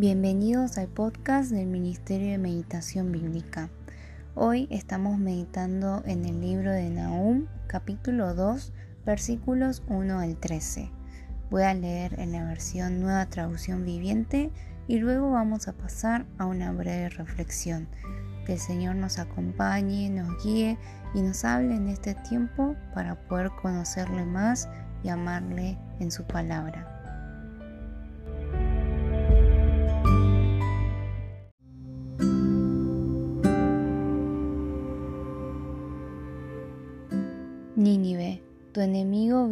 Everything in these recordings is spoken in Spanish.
Bienvenidos al podcast del Ministerio de Meditación Bíblica. Hoy estamos meditando en el libro de Nahum, capítulo 2, versículos 1 al 13. Voy a leer en la versión Nueva Traducción Viviente y luego vamos a pasar a una breve reflexión. Que el Señor nos acompañe, nos guíe y nos hable en este tiempo para poder conocerle más y amarle en su palabra.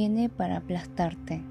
Viene para aplastarte.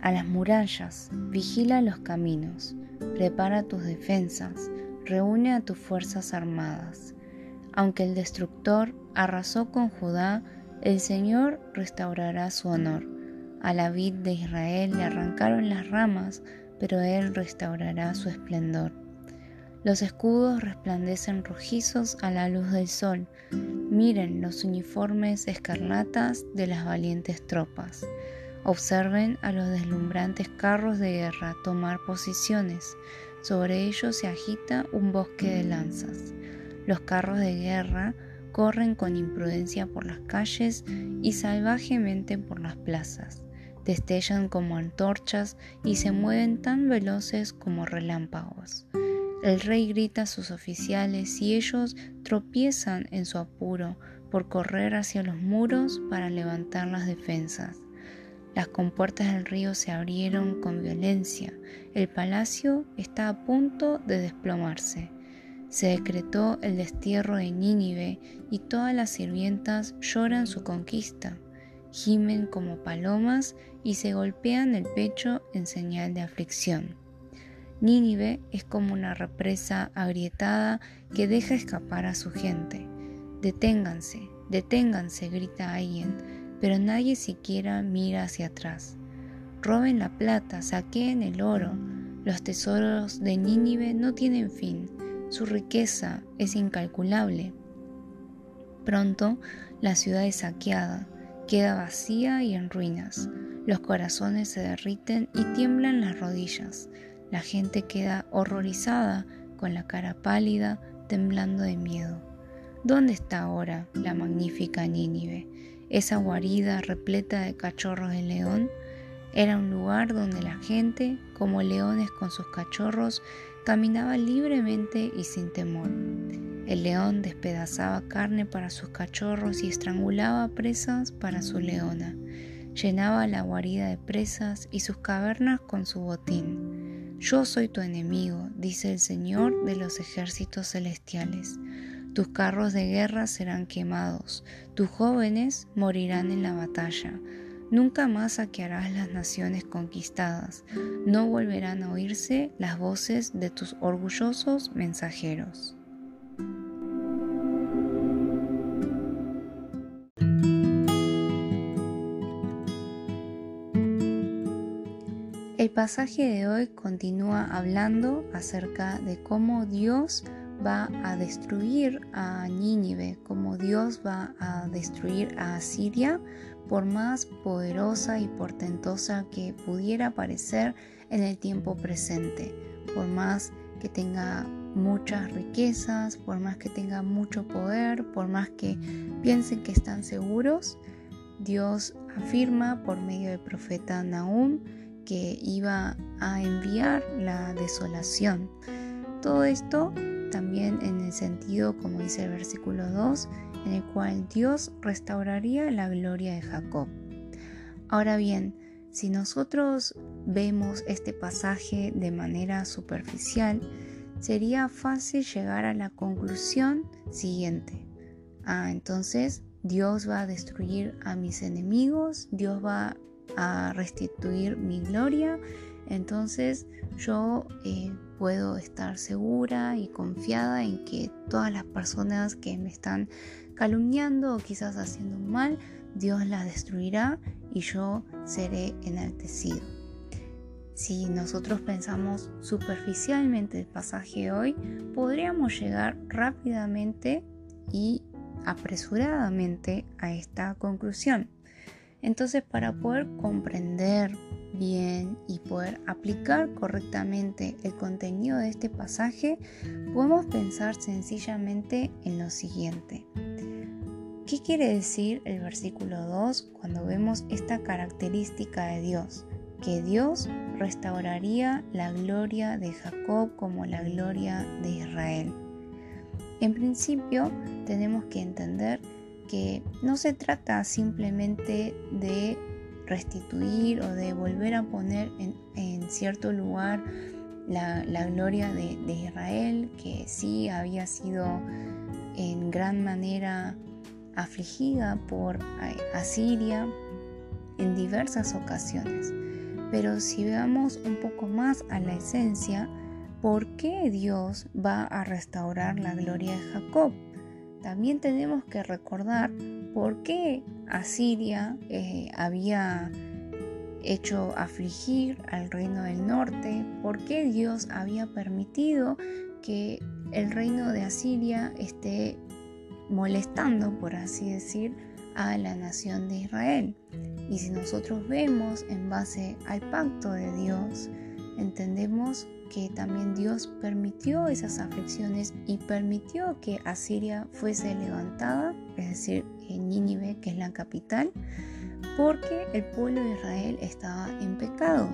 A las murallas, vigila los caminos, prepara tus defensas, reúne a tus fuerzas armadas. Aunque el destructor arrasó con Judá, el Señor restaurará su honor. A la vid de Israel le arrancaron las ramas, pero él restaurará su esplendor. Los escudos resplandecen rojizos a la luz del sol. Miren los uniformes escarlatas de las valientes tropas. Observen a los deslumbrantes carros de guerra tomar posiciones. Sobre ellos se agita un bosque de lanzas. Los carros de guerra corren con imprudencia por las calles y salvajemente por las plazas. Destellan como antorchas y se mueven tan veloces como relámpagos. El rey grita a sus oficiales y ellos tropiezan en su apuro por correr hacia los muros para levantar las defensas. Las compuertas del río se abrieron con violencia. El palacio está a punto de desplomarse. Se decretó el destierro de Nínive y todas las sirvientas lloran su conquista, gimen como palomas y se golpean el pecho en señal de aflicción. Nínive es como una represa agrietada que deja escapar a su gente. Deténganse, deténganse, grita alguien, pero nadie siquiera mira hacia atrás. Roben la plata, saqueen el oro. Los tesoros de Nínive no tienen fin, su riqueza es incalculable. Pronto la ciudad es saqueada, queda vacía y en ruinas. Los corazones se derriten y tiemblan las rodillas. La gente queda horrorizada, con la cara pálida, temblando de miedo. ¿Dónde está ahora la magnífica Nínive? Esa guarida repleta de cachorros de león era un lugar donde la gente, como leones con sus cachorros, caminaba libremente y sin temor. El león despedazaba carne para sus cachorros y estrangulaba presas para su leona. Llenaba la guarida de presas y sus cavernas con su botín. Yo soy tu enemigo, dice el Señor de los ejércitos celestiales. Tus carros de guerra serán quemados, tus jóvenes morirán en la batalla. Nunca más saquearás las naciones conquistadas, no volverán a oírse las voces de tus orgullosos mensajeros. El pasaje de hoy continúa hablando acerca de cómo Dios va a destruir a Nínive, cómo Dios va a destruir a Asiria, por más poderosa y portentosa que pudiera parecer en el tiempo presente, por más que tenga muchas riquezas, por más que tenga mucho poder, por más que piensen que están seguros, Dios afirma por medio del profeta Nahum que iba a enviar la desolación. Todo esto también en el sentido, como dice el versículo 2, en el cual Dios restauraría la gloria de Jacob. Ahora bien, si nosotros vemos este pasaje de manera superficial, sería fácil llegar a la conclusión siguiente. Ah, entonces Dios va a destruir a mis enemigos, Dios va a restituir mi gloria, entonces yo eh, puedo estar segura y confiada en que todas las personas que me están calumniando o quizás haciendo mal, Dios las destruirá y yo seré enaltecido. Si nosotros pensamos superficialmente el pasaje hoy, podríamos llegar rápidamente y apresuradamente a esta conclusión. Entonces para poder comprender bien y poder aplicar correctamente el contenido de este pasaje, podemos pensar sencillamente en lo siguiente. ¿Qué quiere decir el versículo 2 cuando vemos esta característica de Dios? Que Dios restauraría la gloria de Jacob como la gloria de Israel. En principio tenemos que entender que no se trata simplemente de restituir o de volver a poner en, cierto lugar la, gloria de, de, Israel, que sí había sido en gran manera afligida por Asiria en diversas ocasiones. Pero si veamos un poco más a la esencia, ¿por qué Dios va a restaurar la gloria de Jacob? También tenemos que recordar por qué Asiria eh, había hecho afligir al reino del norte, por qué Dios había permitido que el reino de Asiria esté molestando, por así decir, a la nación de Israel. Y si nosotros vemos en base al pacto de Dios, entendemos que también Dios permitió esas aflicciones y permitió que Asiria fuese levantada, es decir, en Nínive, que es la capital, porque el pueblo de Israel estaba en pecado.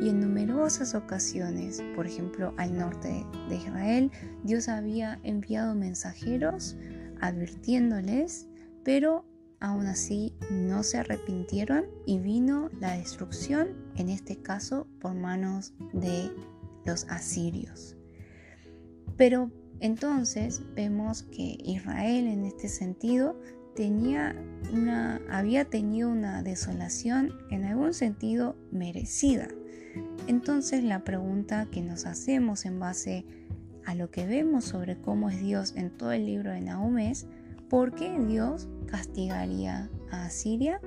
Y en numerosas ocasiones, por ejemplo al norte de Israel, Dios había enviado mensajeros advirtiéndoles, pero aún así no se arrepintieron y vino la destrucción, en este caso por manos de los asirios. Pero entonces vemos que Israel en este sentido había tenido una desolación en algún sentido merecida. Entonces la pregunta que nos hacemos en base a lo que vemos sobre cómo es Dios en todo el libro de Nahum es ¿por qué Dios castigaría a Asiria?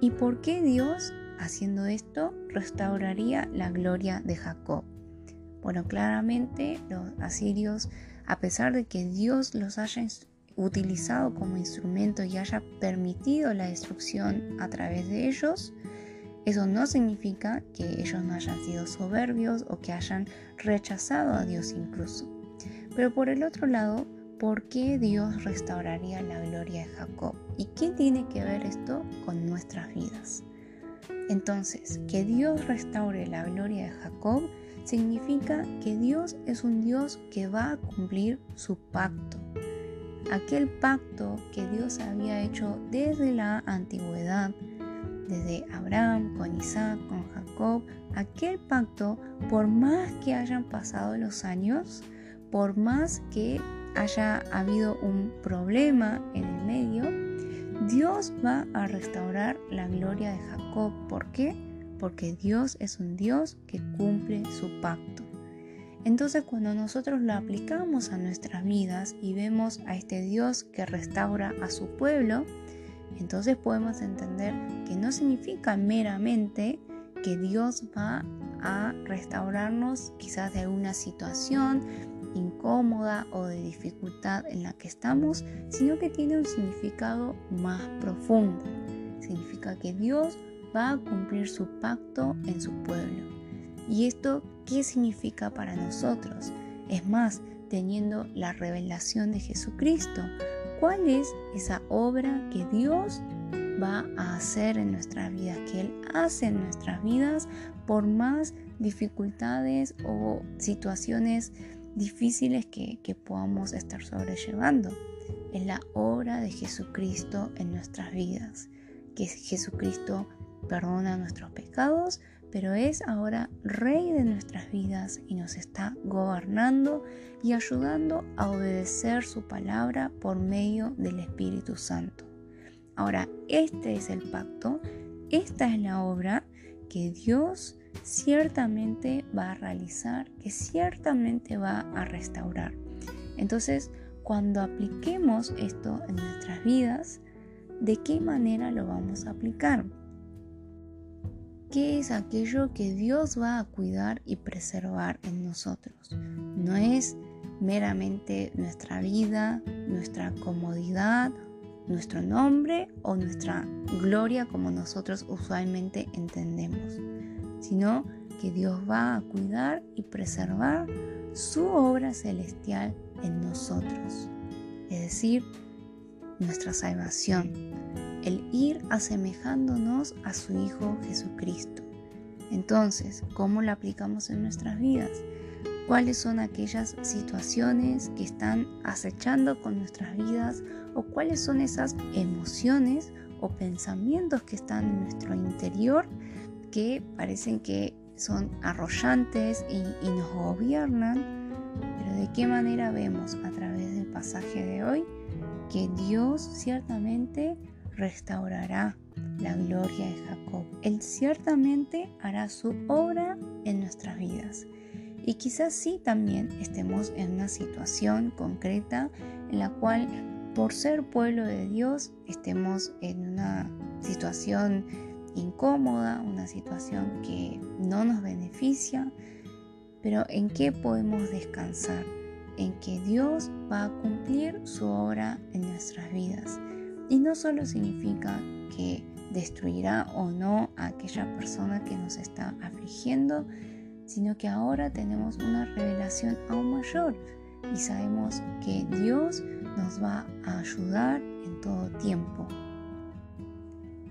¿Y por qué Dios, haciendo esto, restauraría la gloria de Jacob? Bueno, claramente los asirios, a pesar de que Dios los haya utilizado como instrumento y haya permitido la destrucción a través de ellos, eso no significa que ellos no hayan sido soberbios o que hayan rechazado a Dios incluso. Pero por el otro lado, ¿por qué Dios restauraría la gloria de Jacob? ¿Y qué tiene que ver esto con nuestras vidas? Entonces, que Dios restaure la gloria de Jacob significa que Dios es un Dios que va a cumplir su pacto. Aquel pacto que Dios había hecho desde la antigüedad, desde Abraham, con Isaac, con Jacob, aquel pacto, por más que hayan pasado los años, por más que haya habido un problema en el medio, Dios va a restaurar la gloria de Jacob. ¿Por qué? porque Dios es un Dios que cumple su pacto. Entonces cuando nosotros lo aplicamos a nuestras vidas y vemos a este Dios que restaura a su pueblo, entonces podemos entender que no significa meramente que Dios va a restaurarnos quizás de alguna situación incómoda o de dificultad en la que estamos, sino que tiene un significado más profundo. Significa que Dios va a cumplir su pacto en su pueblo. ¿Y esto qué significa para nosotros? Es más, teniendo la revelación de Jesucristo, ¿cuál es esa obra que Dios va a hacer en nuestras vidas, que Él hace en nuestras vidas por más dificultades o situaciones difíciles que, que podamos estar sobrellevando? Es la obra de Jesucristo en nuestras vidas, que Jesucristo perdona nuestros pecados, pero es ahora Rey de nuestras vidas y nos está gobernando y ayudando a obedecer su palabra por medio del Espíritu Santo. Ahora, este es el pacto, esta es la obra que Dios ciertamente va a realizar, que ciertamente va a restaurar. Entonces, cuando apliquemos esto en nuestras vidas, ¿de qué manera lo vamos a aplicar? ¿Qué es aquello que Dios va a cuidar y preservar en nosotros? No es meramente nuestra vida, nuestra comodidad nuestro nombre o nuestra gloria como nosotros usualmente entendemos, sino que Dios va a cuidar y preservar su obra celestial en nosotros, es decir, nuestra salvación, el ir asemejándonos a su Hijo Jesucristo. Entonces, ¿cómo lo aplicamos en nuestras vidas? ¿Cuáles son aquellas situaciones que están acechando con nuestras vidas? ¿O cuáles son esas emociones o pensamientos que están en nuestro interior que parecen que son arrollantes y, y nos gobiernan? Pero ¿de qué manera vemos a través del pasaje de hoy que Dios ciertamente restaurará la gloria de Jacob. Él ciertamente hará su obra en nuestras vidas. Y quizás sí también estemos en una situación concreta en la cual por ser pueblo de Dios estemos en una situación incómoda, una situación que no nos beneficia, pero ¿en qué podemos descansar? En que Dios va a cumplir su obra en nuestras vidas. Y no solo significa que destruirá o no a aquella persona que nos está afligiendo, sino que ahora tenemos una revelación aún mayor y sabemos que Dios nos va a ayudar en todo tiempo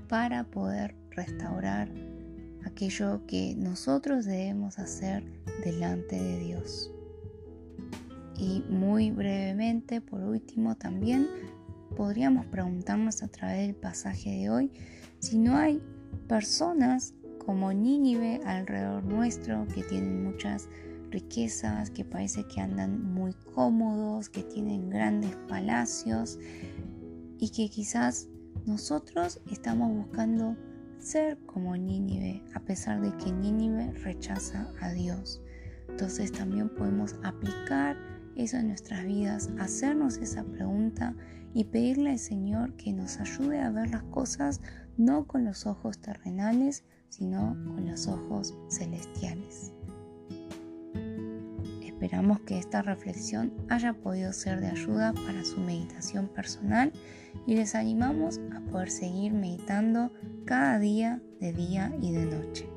para poder restaurar aquello que nosotros debemos hacer delante de Dios. Y muy brevemente, por último, también podríamos preguntarnos a través del pasaje de hoy si no hay personas como Nínive alrededor nuestro que tienen muchas riquezas, que parece que andan muy cómodos, que tienen grandes palacios y que quizás nosotros estamos buscando ser como Nínive, a pesar de que Nínive rechaza a Dios. Entonces también podemos aplicar eso en nuestras vidas, hacernos esa pregunta y pedirle al Señor que nos ayude a ver las cosas no con los ojos terrenales, sino con los ojos celestiales. Esperamos que esta reflexión haya podido ser de ayuda para su meditación personal y les animamos a poder seguir meditando cada día, de día y de noche.